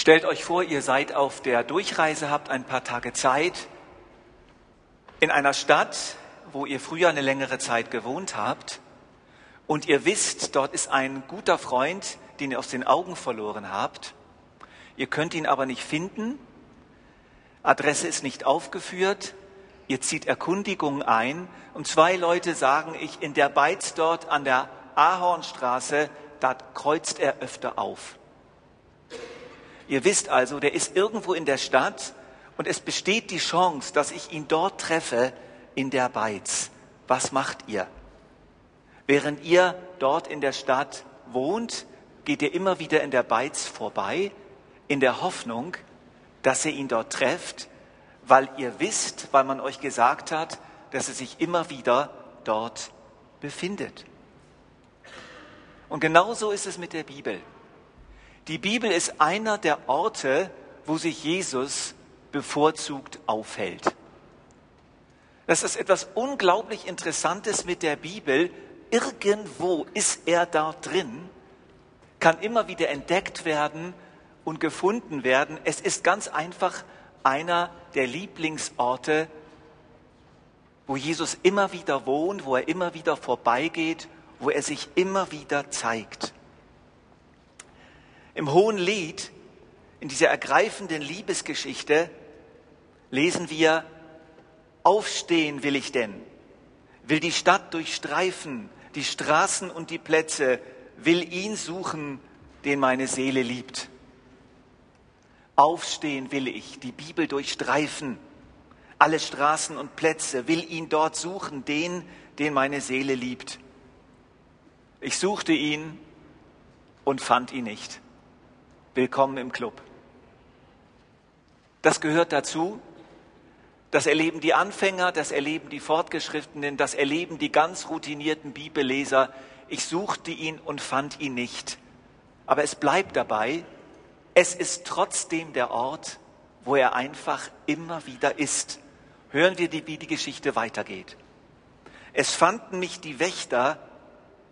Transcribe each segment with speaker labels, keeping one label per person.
Speaker 1: Stellt euch vor, ihr seid auf der Durchreise, habt ein paar Tage Zeit in einer Stadt, wo ihr früher eine längere Zeit gewohnt habt und ihr wisst, dort ist ein guter Freund, den ihr aus den Augen verloren habt. Ihr könnt ihn aber nicht finden. Adresse ist nicht aufgeführt. Ihr zieht Erkundigungen ein und zwei Leute sagen, ich in der Beiz dort an der Ahornstraße, da kreuzt er öfter auf. Ihr wisst also, der ist irgendwo in der Stadt und es besteht die Chance, dass ich ihn dort treffe in der Beiz. Was macht ihr? Während ihr dort in der Stadt wohnt, geht ihr immer wieder in der Beiz vorbei, in der Hoffnung, dass ihr ihn dort trefft, weil ihr wisst, weil man euch gesagt hat, dass er sich immer wieder dort befindet. Und genauso ist es mit der Bibel. Die Bibel ist einer der Orte, wo sich Jesus bevorzugt aufhält. Das ist etwas unglaublich Interessantes mit der Bibel. Irgendwo ist er da drin, kann immer wieder entdeckt werden und gefunden werden. Es ist ganz einfach einer der Lieblingsorte, wo Jesus immer wieder wohnt, wo er immer wieder vorbeigeht, wo er sich immer wieder zeigt. Im Hohen Lied, in dieser ergreifenden Liebesgeschichte, lesen wir, Aufstehen will ich denn, will die Stadt durchstreifen, die Straßen und die Plätze, will ihn suchen, den meine Seele liebt. Aufstehen will ich, die Bibel durchstreifen, alle Straßen und Plätze, will ihn dort suchen, den, den meine Seele liebt. Ich suchte ihn und fand ihn nicht. Willkommen im Club. Das gehört dazu. Das erleben die Anfänger, das erleben die Fortgeschrittenen, das erleben die ganz routinierten Bibelleser. Ich suchte ihn und fand ihn nicht. Aber es bleibt dabei, es ist trotzdem der Ort, wo er einfach immer wieder ist. Hören wir, wie die Geschichte weitergeht. Es fanden mich die Wächter,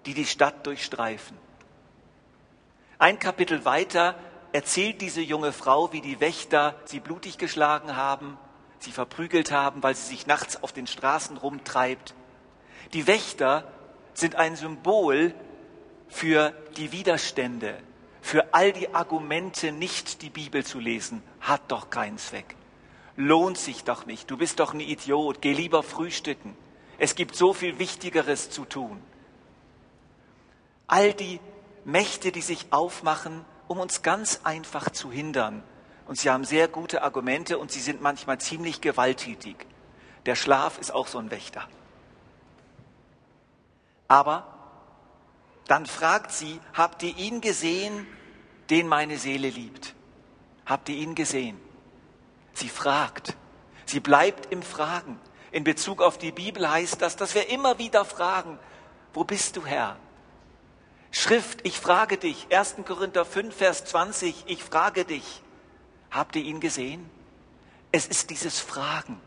Speaker 1: die die Stadt durchstreifen. Ein Kapitel weiter erzählt diese junge Frau, wie die Wächter sie blutig geschlagen haben, sie verprügelt haben, weil sie sich nachts auf den Straßen rumtreibt. Die Wächter sind ein Symbol für die Widerstände, für all die Argumente, nicht die Bibel zu lesen, hat doch keinen Zweck. Lohnt sich doch nicht. Du bist doch ein Idiot. Geh lieber frühstücken. Es gibt so viel Wichtigeres zu tun. All die Mächte, die sich aufmachen, um uns ganz einfach zu hindern. Und sie haben sehr gute Argumente und sie sind manchmal ziemlich gewalttätig. Der Schlaf ist auch so ein Wächter. Aber dann fragt sie, habt ihr ihn gesehen, den meine Seele liebt? Habt ihr ihn gesehen? Sie fragt. Sie bleibt im Fragen. In Bezug auf die Bibel heißt das, dass wir immer wieder fragen, wo bist du Herr? Schrift, ich frage dich, 1. Korinther 5, Vers 20, ich frage dich, habt ihr ihn gesehen? Es ist dieses Fragen,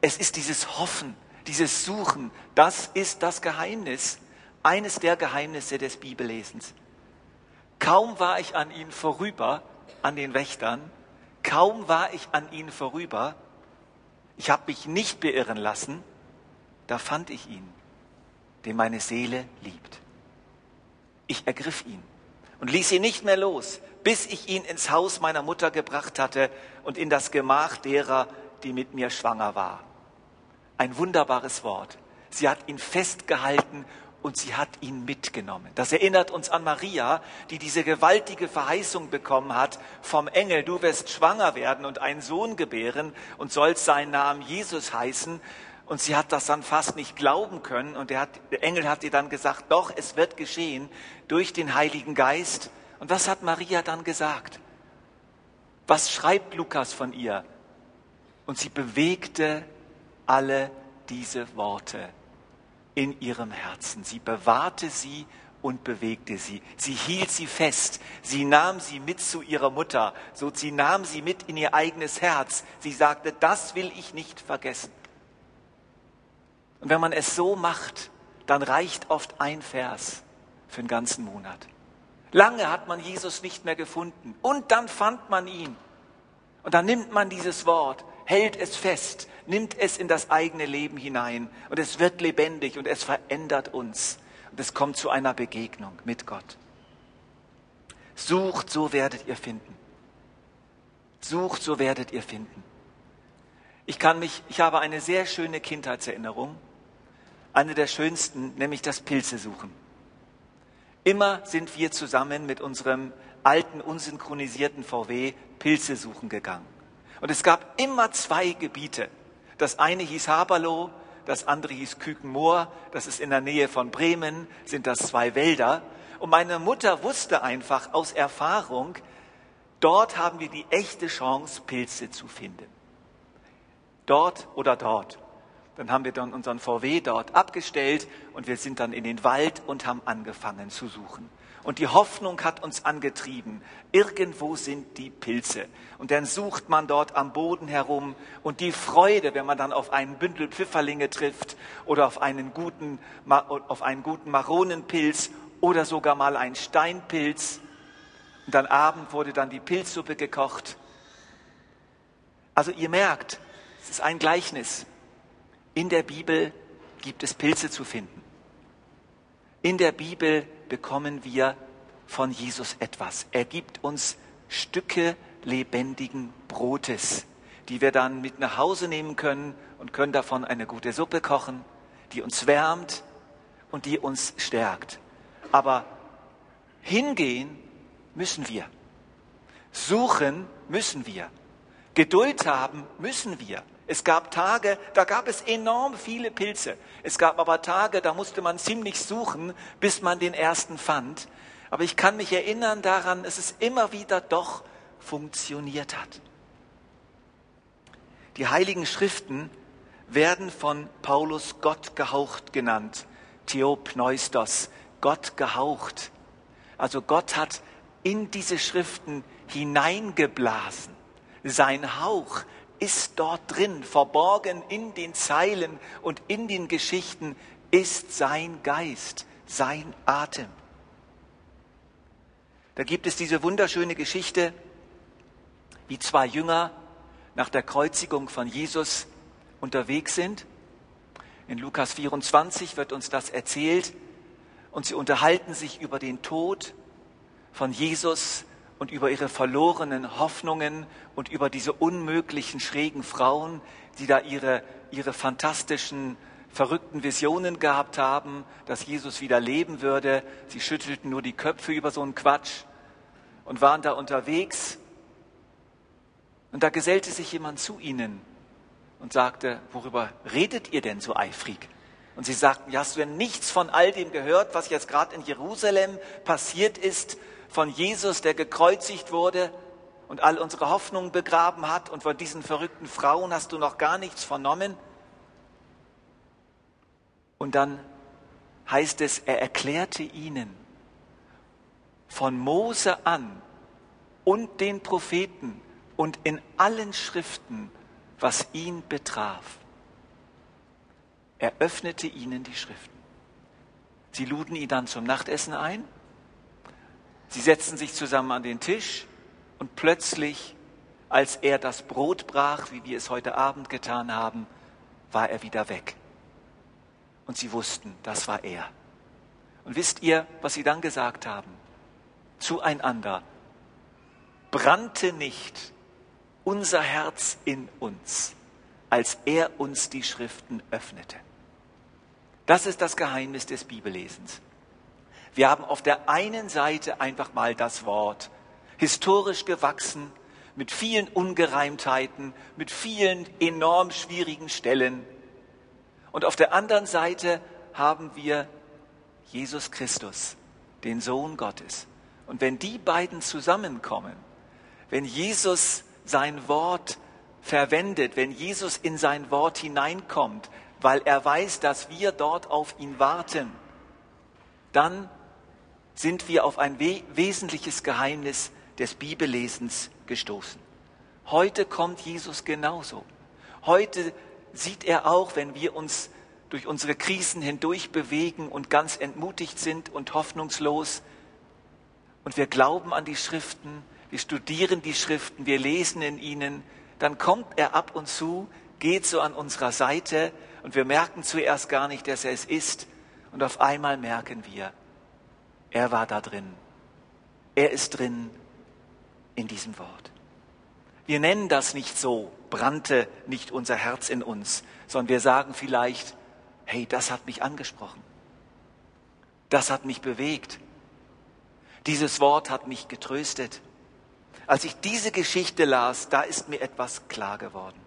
Speaker 1: es ist dieses Hoffen, dieses Suchen, das ist das Geheimnis, eines der Geheimnisse des Bibellesens. Kaum war ich an ihnen vorüber, an den Wächtern, kaum war ich an ihnen vorüber, ich habe mich nicht beirren lassen, da fand ich ihn, den meine Seele liebt. Ich ergriff ihn und ließ ihn nicht mehr los, bis ich ihn ins Haus meiner Mutter gebracht hatte und in das Gemach derer, die mit mir schwanger war. Ein wunderbares Wort. Sie hat ihn festgehalten und sie hat ihn mitgenommen. Das erinnert uns an Maria, die diese gewaltige Verheißung bekommen hat vom Engel, du wirst schwanger werden und einen Sohn gebären und sollst seinen Namen Jesus heißen. Und sie hat das dann fast nicht glauben können. Und der, hat, der Engel hat ihr dann gesagt, doch, es wird geschehen durch den Heiligen Geist. Und was hat Maria dann gesagt? Was schreibt Lukas von ihr? Und sie bewegte alle diese Worte in ihrem Herzen. Sie bewahrte sie und bewegte sie. Sie hielt sie fest. Sie nahm sie mit zu ihrer Mutter. So, sie nahm sie mit in ihr eigenes Herz. Sie sagte, das will ich nicht vergessen. Und wenn man es so macht, dann reicht oft ein Vers für einen ganzen Monat. Lange hat man Jesus nicht mehr gefunden. Und dann fand man ihn. Und dann nimmt man dieses Wort, hält es fest, nimmt es in das eigene Leben hinein. Und es wird lebendig und es verändert uns. Und es kommt zu einer Begegnung mit Gott. Sucht, so werdet ihr finden. Sucht, so werdet ihr finden. Ich kann mich, ich habe eine sehr schöne Kindheitserinnerung. Eine der schönsten, nämlich das Pilze suchen. Immer sind wir zusammen mit unserem alten, unsynchronisierten VW Pilze suchen gegangen. Und es gab immer zwei Gebiete. Das eine hieß Haberloh, das andere hieß Kükenmoor, das ist in der Nähe von Bremen, sind das zwei Wälder. Und meine Mutter wusste einfach aus Erfahrung, dort haben wir die echte Chance, Pilze zu finden. Dort oder dort. Dann haben wir dann unseren VW dort abgestellt und wir sind dann in den Wald und haben angefangen zu suchen. Und die Hoffnung hat uns angetrieben. Irgendwo sind die Pilze. Und dann sucht man dort am Boden herum. Und die Freude, wenn man dann auf einen Bündel Pfifferlinge trifft oder auf einen guten, auf einen guten Maronenpilz oder sogar mal einen Steinpilz. Und dann Abend wurde dann die Pilzsuppe gekocht. Also ihr merkt, es ist ein Gleichnis. In der Bibel gibt es Pilze zu finden. In der Bibel bekommen wir von Jesus etwas. Er gibt uns Stücke lebendigen Brotes, die wir dann mit nach Hause nehmen können und können davon eine gute Suppe kochen, die uns wärmt und die uns stärkt. Aber hingehen müssen wir. Suchen müssen wir. Geduld haben müssen wir. Es gab Tage, da gab es enorm viele Pilze. Es gab aber Tage, da musste man ziemlich suchen, bis man den ersten fand. Aber ich kann mich erinnern daran, dass es immer wieder doch funktioniert hat. Die heiligen Schriften werden von Paulus Gott gehaucht genannt. Theopneustos, Gott gehaucht. Also Gott hat in diese Schriften hineingeblasen. Sein Hauch ist dort drin, verborgen in den Zeilen und in den Geschichten ist sein Geist, sein Atem. Da gibt es diese wunderschöne Geschichte, wie zwei Jünger nach der Kreuzigung von Jesus unterwegs sind. In Lukas 24 wird uns das erzählt und sie unterhalten sich über den Tod von Jesus und über ihre verlorenen Hoffnungen und über diese unmöglichen schrägen Frauen, die da ihre, ihre fantastischen, verrückten Visionen gehabt haben, dass Jesus wieder leben würde. Sie schüttelten nur die Köpfe über so einen Quatsch und waren da unterwegs. Und da gesellte sich jemand zu ihnen und sagte, worüber redet ihr denn so eifrig? Und sie sagten, ja, hast du denn nichts von all dem gehört, was jetzt gerade in Jerusalem passiert ist? Von Jesus, der gekreuzigt wurde und all unsere Hoffnungen begraben hat und von diesen verrückten Frauen hast du noch gar nichts vernommen? Und dann heißt es, er erklärte ihnen von Mose an und den Propheten und in allen Schriften, was ihn betraf. Er öffnete ihnen die Schriften. Sie luden ihn dann zum Nachtessen ein Sie setzten sich zusammen an den Tisch und plötzlich, als er das Brot brach, wie wir es heute Abend getan haben, war er wieder weg. Und sie wussten, das war er. Und wisst ihr, was sie dann gesagt haben? Zueinander. Brannte nicht unser Herz in uns, als er uns die Schriften öffnete. Das ist das Geheimnis des Bibellesens. Wir haben auf der einen Seite einfach mal das Wort, historisch gewachsen, mit vielen Ungereimtheiten, mit vielen enorm schwierigen Stellen. Und auf der anderen Seite haben wir Jesus Christus, den Sohn Gottes. Und wenn die beiden zusammenkommen, wenn Jesus sein Wort verwendet, wenn Jesus in sein Wort hineinkommt, weil er weiß, dass wir dort auf ihn warten, dann sind wir auf ein we wesentliches Geheimnis des Bibellesens gestoßen. Heute kommt Jesus genauso. Heute sieht er auch, wenn wir uns durch unsere Krisen hindurch bewegen und ganz entmutigt sind und hoffnungslos. und wir glauben an die Schriften, wir studieren die Schriften, wir lesen in ihnen, dann kommt er ab und zu, geht so an unserer Seite und wir merken zuerst gar nicht, dass er es ist und auf einmal merken wir, er war da drin. Er ist drin in diesem Wort. Wir nennen das nicht so, brannte nicht unser Herz in uns, sondern wir sagen vielleicht, hey, das hat mich angesprochen. Das hat mich bewegt. Dieses Wort hat mich getröstet. Als ich diese Geschichte las, da ist mir etwas klar geworden.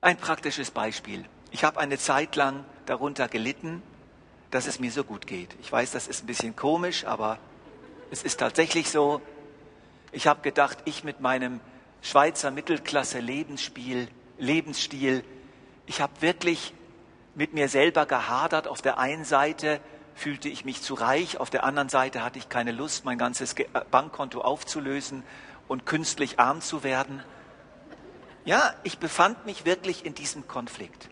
Speaker 1: Ein praktisches Beispiel. Ich habe eine Zeit lang darunter gelitten, dass es mir so gut geht. Ich weiß, das ist ein bisschen komisch, aber es ist tatsächlich so. Ich habe gedacht, ich mit meinem Schweizer Mittelklasse Lebensspiel, Lebensstil, ich habe wirklich mit mir selber gehadert. Auf der einen Seite fühlte ich mich zu reich, auf der anderen Seite hatte ich keine Lust, mein ganzes äh, Bankkonto aufzulösen und künstlich arm zu werden. Ja, ich befand mich wirklich in diesem Konflikt.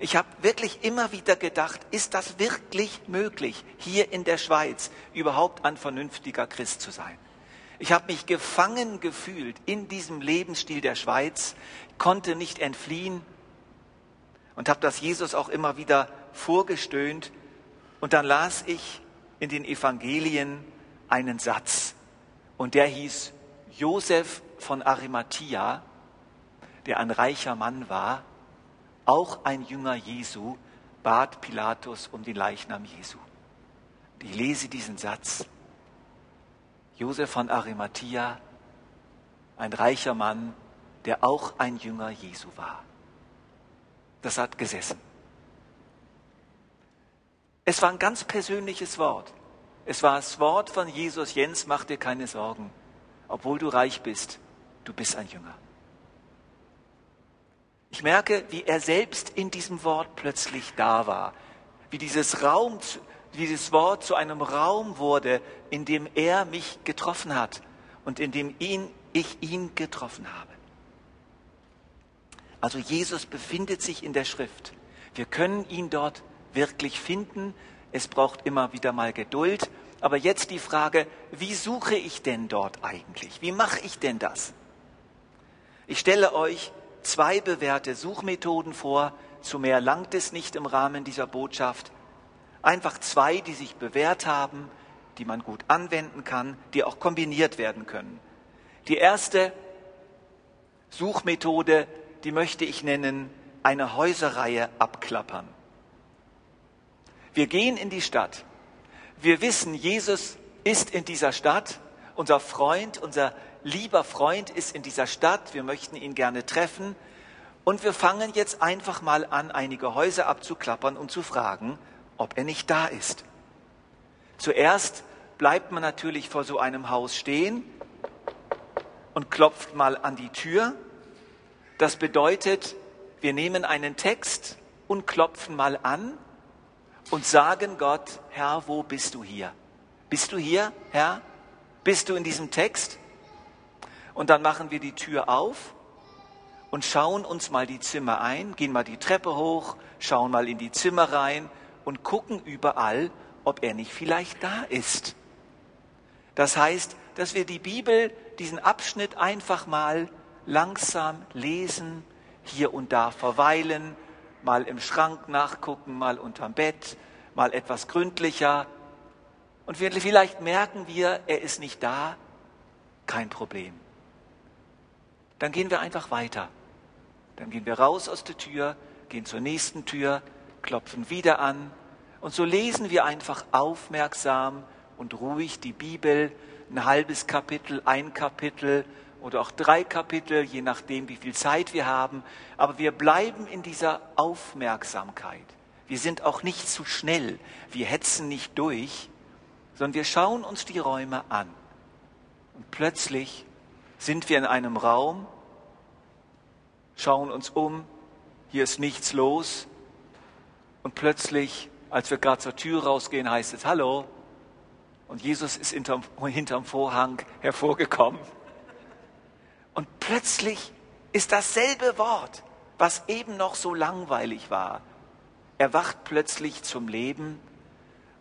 Speaker 1: Ich habe wirklich immer wieder gedacht, ist das wirklich möglich, hier in der Schweiz überhaupt ein vernünftiger Christ zu sein? Ich habe mich gefangen gefühlt in diesem Lebensstil der Schweiz, konnte nicht entfliehen und habe das Jesus auch immer wieder vorgestöhnt. Und dann las ich in den Evangelien einen Satz und der hieß Josef von Arimathea, der ein reicher Mann war, auch ein Jünger Jesu, bat Pilatus um den Leichnam Jesu. Ich lese diesen Satz. Josef von Arimathea, ein reicher Mann, der auch ein Jünger Jesu war. Das hat gesessen. Es war ein ganz persönliches Wort. Es war das Wort von Jesus, Jens, mach dir keine Sorgen. Obwohl du reich bist, du bist ein Jünger. Ich merke, wie er selbst in diesem Wort plötzlich da war, wie dieses Raum, dieses Wort zu einem Raum wurde, in dem er mich getroffen hat und in dem ihn, ich ihn getroffen habe. Also Jesus befindet sich in der Schrift. Wir können ihn dort wirklich finden. Es braucht immer wieder mal Geduld. Aber jetzt die Frage, wie suche ich denn dort eigentlich? Wie mache ich denn das? Ich stelle euch zwei bewährte Suchmethoden vor. Zu mehr langt es nicht im Rahmen dieser Botschaft. Einfach zwei, die sich bewährt haben, die man gut anwenden kann, die auch kombiniert werden können. Die erste Suchmethode, die möchte ich nennen, eine Häuserreihe abklappern. Wir gehen in die Stadt. Wir wissen, Jesus ist in dieser Stadt. Unser Freund, unser lieber Freund ist in dieser Stadt, wir möchten ihn gerne treffen und wir fangen jetzt einfach mal an, einige Häuser abzuklappern und zu fragen, ob er nicht da ist. Zuerst bleibt man natürlich vor so einem Haus stehen und klopft mal an die Tür. Das bedeutet, wir nehmen einen Text und klopfen mal an und sagen Gott, Herr, wo bist du hier? Bist du hier, Herr? Bist du in diesem Text? Und dann machen wir die Tür auf und schauen uns mal die Zimmer ein, gehen mal die Treppe hoch, schauen mal in die Zimmer rein und gucken überall, ob er nicht vielleicht da ist. Das heißt, dass wir die Bibel, diesen Abschnitt einfach mal langsam lesen, hier und da verweilen, mal im Schrank nachgucken, mal unterm Bett, mal etwas gründlicher. Und vielleicht merken wir, er ist nicht da, kein Problem dann gehen wir einfach weiter. Dann gehen wir raus aus der Tür, gehen zur nächsten Tür, klopfen wieder an und so lesen wir einfach aufmerksam und ruhig die Bibel, ein halbes Kapitel, ein Kapitel oder auch drei Kapitel, je nachdem, wie viel Zeit wir haben. Aber wir bleiben in dieser Aufmerksamkeit. Wir sind auch nicht zu schnell, wir hetzen nicht durch, sondern wir schauen uns die Räume an. Und plötzlich sind wir in einem Raum, schauen uns um, hier ist nichts los. Und plötzlich, als wir gerade zur Tür rausgehen, heißt es Hallo. Und Jesus ist hinterm, hinterm Vorhang hervorgekommen. Und plötzlich ist dasselbe Wort, was eben noch so langweilig war, erwacht plötzlich zum Leben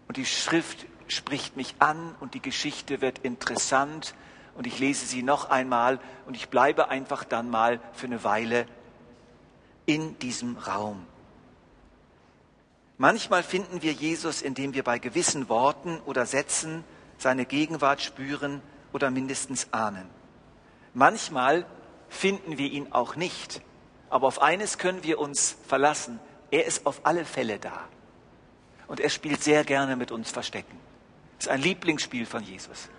Speaker 1: und die Schrift spricht mich an und die Geschichte wird interessant und ich lese sie noch einmal und ich bleibe einfach dann mal für eine Weile in diesem Raum. Manchmal finden wir Jesus, indem wir bei gewissen Worten oder Sätzen seine Gegenwart spüren oder mindestens ahnen. Manchmal finden wir ihn auch nicht, aber auf eines können wir uns verlassen. Er ist auf alle Fälle da. Und er spielt sehr gerne mit uns Verstecken. Das ist ein Lieblingsspiel von Jesus.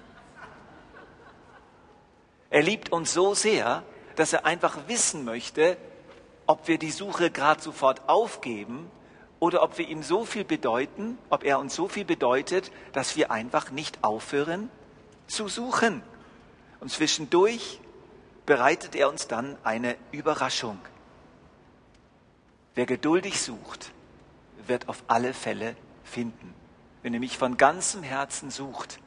Speaker 1: Er liebt uns so sehr, dass er einfach wissen möchte, ob wir die Suche gerade sofort aufgeben oder ob wir ihm so viel bedeuten, ob er uns so viel bedeutet, dass wir einfach nicht aufhören zu suchen. Und zwischendurch bereitet er uns dann eine Überraschung. Wer geduldig sucht, wird auf alle Fälle finden. Wenn ihr mich von ganzem Herzen sucht,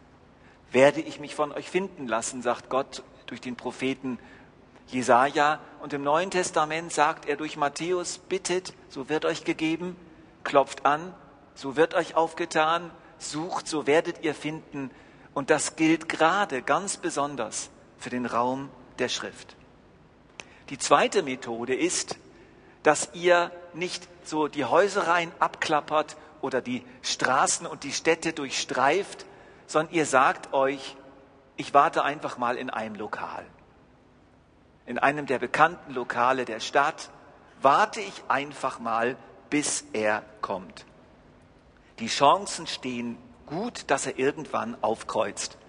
Speaker 1: werde ich mich von euch finden lassen, sagt Gott durch den Propheten Jesaja. Und im Neuen Testament sagt er durch Matthäus, bittet, so wird euch gegeben, klopft an, so wird euch aufgetan, sucht, so werdet ihr finden. Und das gilt gerade ganz besonders für den Raum der Schrift. Die zweite Methode ist, dass ihr nicht so die Häusereien abklappert oder die Straßen und die Städte durchstreift, sondern ihr sagt euch, ich warte einfach mal in einem Lokal. In einem der bekannten Lokale der Stadt warte ich einfach mal, bis er kommt. Die Chancen stehen gut, dass er irgendwann aufkreuzt,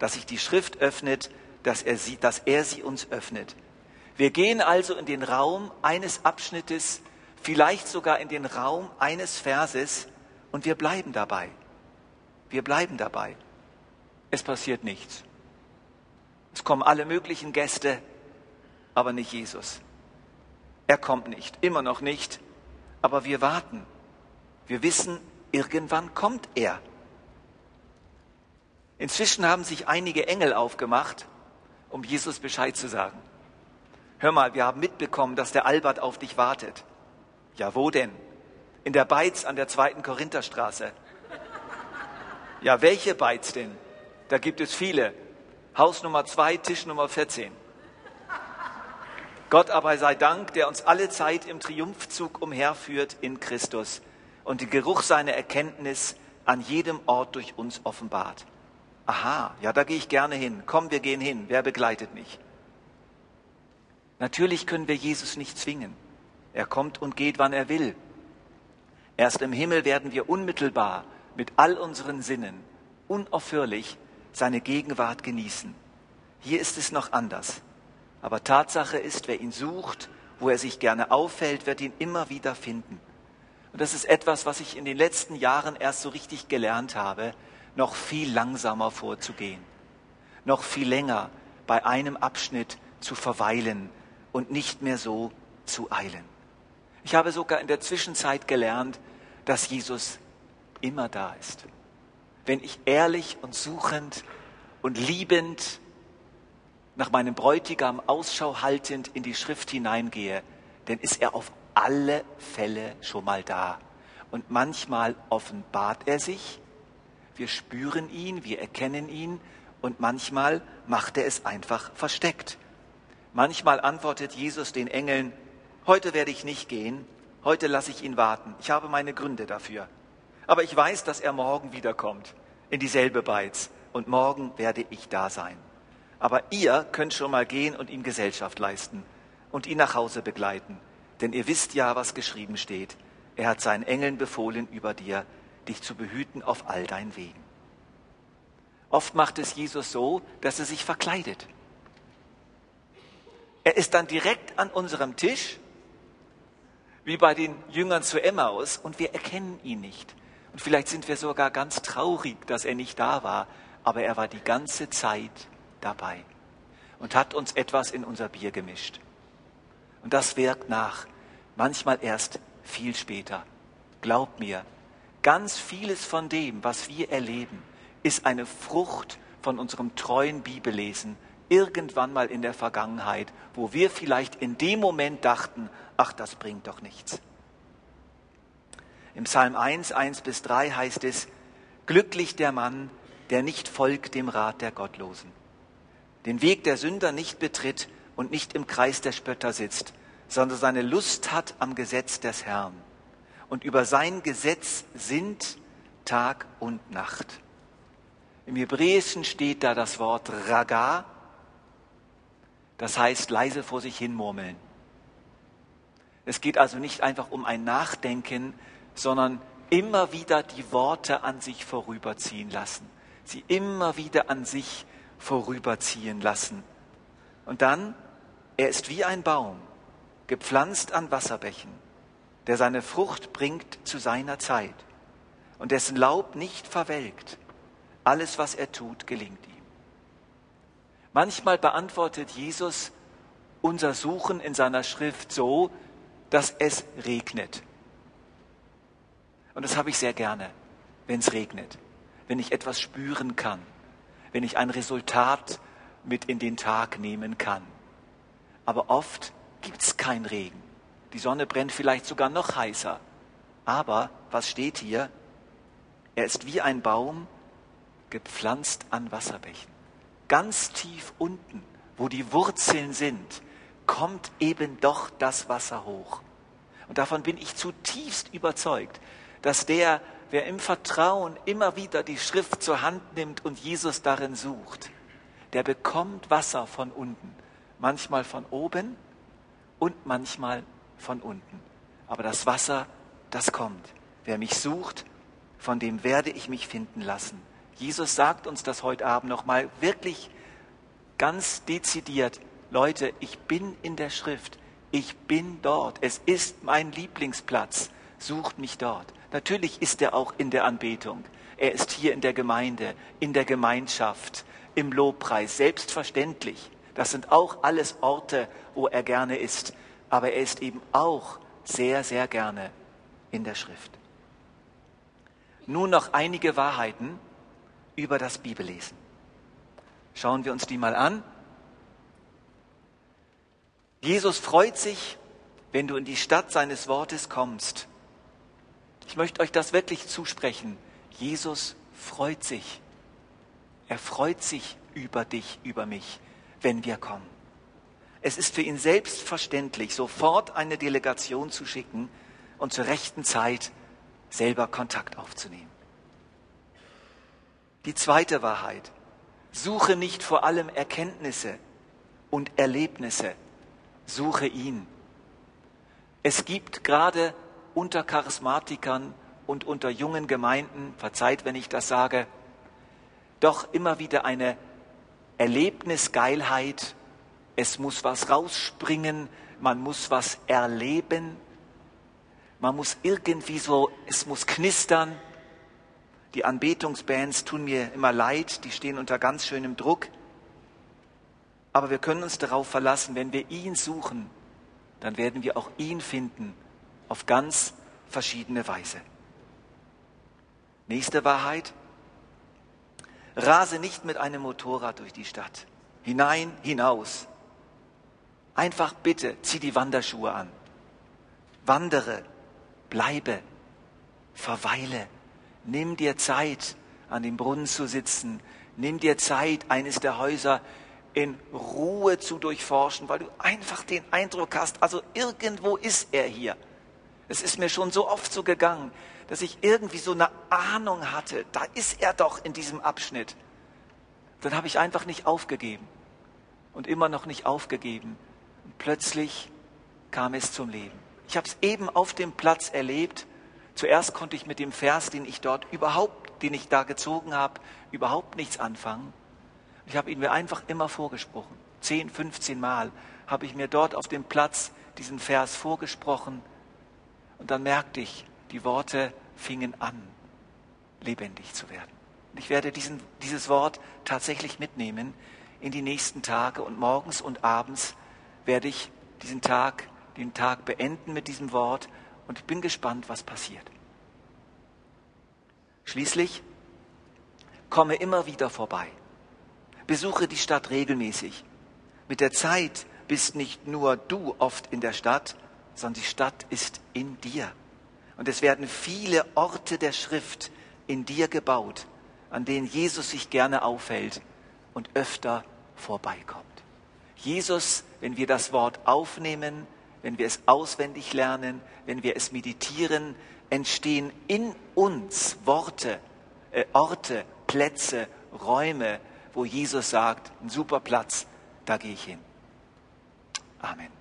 Speaker 1: dass sich die Schrift öffnet, dass er sie, dass er sie uns öffnet. Wir gehen also in den Raum eines Abschnittes, vielleicht sogar in den Raum eines Verses und wir bleiben dabei. Wir bleiben dabei. Es passiert nichts. Es kommen alle möglichen Gäste, aber nicht Jesus. Er kommt nicht, immer noch nicht, aber wir warten. Wir wissen, irgendwann kommt er. Inzwischen haben sich einige Engel aufgemacht, um Jesus Bescheid zu sagen. Hör mal, wir haben mitbekommen, dass der Albert auf dich wartet. Ja, wo denn? In der Beiz an der zweiten Korintherstraße. Ja, welche Beiz denn? Da gibt es viele. Haus Nummer zwei, Tisch Nummer 14. Gott aber sei Dank, der uns alle Zeit im Triumphzug umherführt in Christus und den Geruch seiner Erkenntnis an jedem Ort durch uns offenbart. Aha, ja, da gehe ich gerne hin. Komm, wir gehen hin. Wer begleitet mich? Natürlich können wir Jesus nicht zwingen. Er kommt und geht, wann er will. Erst im Himmel werden wir unmittelbar mit all unseren Sinnen unaufhörlich seine Gegenwart genießen. Hier ist es noch anders. Aber Tatsache ist, wer ihn sucht, wo er sich gerne auffällt, wird ihn immer wieder finden. Und das ist etwas, was ich in den letzten Jahren erst so richtig gelernt habe, noch viel langsamer vorzugehen, noch viel länger bei einem Abschnitt zu verweilen und nicht mehr so zu eilen. Ich habe sogar in der Zwischenzeit gelernt, dass Jesus immer da ist. Wenn ich ehrlich und suchend und liebend nach meinem Bräutigam Ausschau haltend in die Schrift hineingehe, dann ist er auf alle Fälle schon mal da. Und manchmal offenbart er sich, wir spüren ihn, wir erkennen ihn und manchmal macht er es einfach versteckt. Manchmal antwortet Jesus den Engeln, heute werde ich nicht gehen, heute lasse ich ihn warten. Ich habe meine Gründe dafür. Aber ich weiß, dass er morgen wiederkommt, in dieselbe Beiz. Und morgen werde ich da sein. Aber ihr könnt schon mal gehen und ihm Gesellschaft leisten und ihn nach Hause begleiten. Denn ihr wisst ja, was geschrieben steht. Er hat seinen Engeln befohlen über dir, dich zu behüten auf all deinen Wegen. Oft macht es Jesus so, dass er sich verkleidet. Er ist dann direkt an unserem Tisch, wie bei den Jüngern zu Emmaus, und wir erkennen ihn nicht. Und vielleicht sind wir sogar ganz traurig, dass er nicht da war, aber er war die ganze Zeit dabei und hat uns etwas in unser Bier gemischt. Und das wirkt nach, manchmal erst viel später. Glaubt mir, ganz vieles von dem, was wir erleben, ist eine Frucht von unserem treuen Bibellesen irgendwann mal in der Vergangenheit, wo wir vielleicht in dem Moment dachten, ach, das bringt doch nichts. Im Psalm 1, 1 bis 3 heißt es, Glücklich der Mann, der nicht folgt dem Rat der Gottlosen, den Weg der Sünder nicht betritt und nicht im Kreis der Spötter sitzt, sondern seine Lust hat am Gesetz des Herrn und über sein Gesetz sind Tag und Nacht. Im Hebräischen steht da das Wort Raga, das heißt leise vor sich hin murmeln. Es geht also nicht einfach um ein Nachdenken, sondern immer wieder die Worte an sich vorüberziehen lassen. Sie immer wieder an sich vorüberziehen lassen. Und dann, er ist wie ein Baum, gepflanzt an Wasserbächen, der seine Frucht bringt zu seiner Zeit und dessen Laub nicht verwelkt. Alles, was er tut, gelingt ihm. Manchmal beantwortet Jesus unser Suchen in seiner Schrift so, dass es regnet. Und das habe ich sehr gerne, wenn es regnet, wenn ich etwas spüren kann, wenn ich ein Resultat mit in den Tag nehmen kann. Aber oft gibt es keinen Regen. Die Sonne brennt vielleicht sogar noch heißer. Aber was steht hier? Er ist wie ein Baum, gepflanzt an Wasserbächen ganz tief unten, wo die Wurzeln sind, kommt eben doch das Wasser hoch. Und davon bin ich zutiefst überzeugt, dass der, wer im Vertrauen immer wieder die Schrift zur Hand nimmt und Jesus darin sucht, der bekommt Wasser von unten, manchmal von oben und manchmal von unten. Aber das Wasser, das kommt. Wer mich sucht, von dem werde ich mich finden lassen. Jesus sagt uns das heute Abend nochmal wirklich ganz dezidiert. Leute, ich bin in der Schrift. Ich bin dort. Es ist mein Lieblingsplatz. Sucht mich dort. Natürlich ist er auch in der Anbetung. Er ist hier in der Gemeinde, in der Gemeinschaft, im Lobpreis. Selbstverständlich. Das sind auch alles Orte, wo er gerne ist. Aber er ist eben auch sehr, sehr gerne in der Schrift. Nun noch einige Wahrheiten, über das Bibellesen. Schauen wir uns die mal an. Jesus freut sich, wenn du in die Stadt seines Wortes kommst. Ich möchte euch das wirklich zusprechen. Jesus freut sich. Er freut sich über dich, über mich, wenn wir kommen. Es ist für ihn selbstverständlich, sofort eine Delegation zu schicken und zur rechten Zeit selber Kontakt aufzunehmen. Die zweite Wahrheit. Suche nicht vor allem Erkenntnisse und Erlebnisse. Suche ihn. Es gibt gerade unter Charismatikern und unter jungen Gemeinden, verzeiht, wenn ich das sage, doch immer wieder eine Erlebnisgeilheit. Es muss was rausspringen, man muss was erleben, man muss irgendwie so, es muss knistern, die Anbetungsbands tun mir immer leid, die stehen unter ganz schönem Druck. Aber wir können uns darauf verlassen, wenn wir ihn suchen, dann werden wir auch ihn finden auf ganz verschiedene Weise. Nächste Wahrheit. Rase nicht mit einem Motorrad durch die Stadt. Hinein, hinaus. Einfach bitte, zieh die Wanderschuhe an. Wandere, bleibe, verweile, Nimm dir Zeit, an dem Brunnen zu sitzen. Nimm dir Zeit, eines der Häuser in Ruhe zu durchforschen, weil du einfach den Eindruck hast, also irgendwo ist er hier. Es ist mir schon so oft so gegangen, dass ich irgendwie so eine Ahnung hatte, da ist er doch in diesem Abschnitt. Dann habe ich einfach nicht aufgegeben und immer noch nicht aufgegeben. Und plötzlich kam es zum Leben. Ich habe es eben auf dem Platz erlebt, Zuerst konnte ich mit dem Vers, den ich dort überhaupt, den ich da gezogen habe, überhaupt nichts anfangen. Ich habe ihn mir einfach immer vorgesprochen. Zehn, 15 Mal habe ich mir dort auf dem Platz diesen Vers vorgesprochen. Und dann merkte ich, die Worte fingen an, lebendig zu werden. Und ich werde diesen, dieses Wort tatsächlich mitnehmen in die nächsten Tage und morgens und abends werde ich diesen Tag, den Tag beenden mit diesem Wort und ich bin gespannt, was passiert. Schließlich komme immer wieder vorbei. Besuche die Stadt regelmäßig. Mit der Zeit bist nicht nur du oft in der Stadt, sondern die Stadt ist in dir. Und es werden viele Orte der Schrift in dir gebaut, an denen Jesus sich gerne aufhält und öfter vorbeikommt. Jesus, wenn wir das Wort aufnehmen, wenn wir es auswendig lernen, wenn wir es meditieren, entstehen in uns Worte, äh, Orte, Plätze, Räume, wo Jesus sagt, ein super Platz, da gehe ich hin. Amen.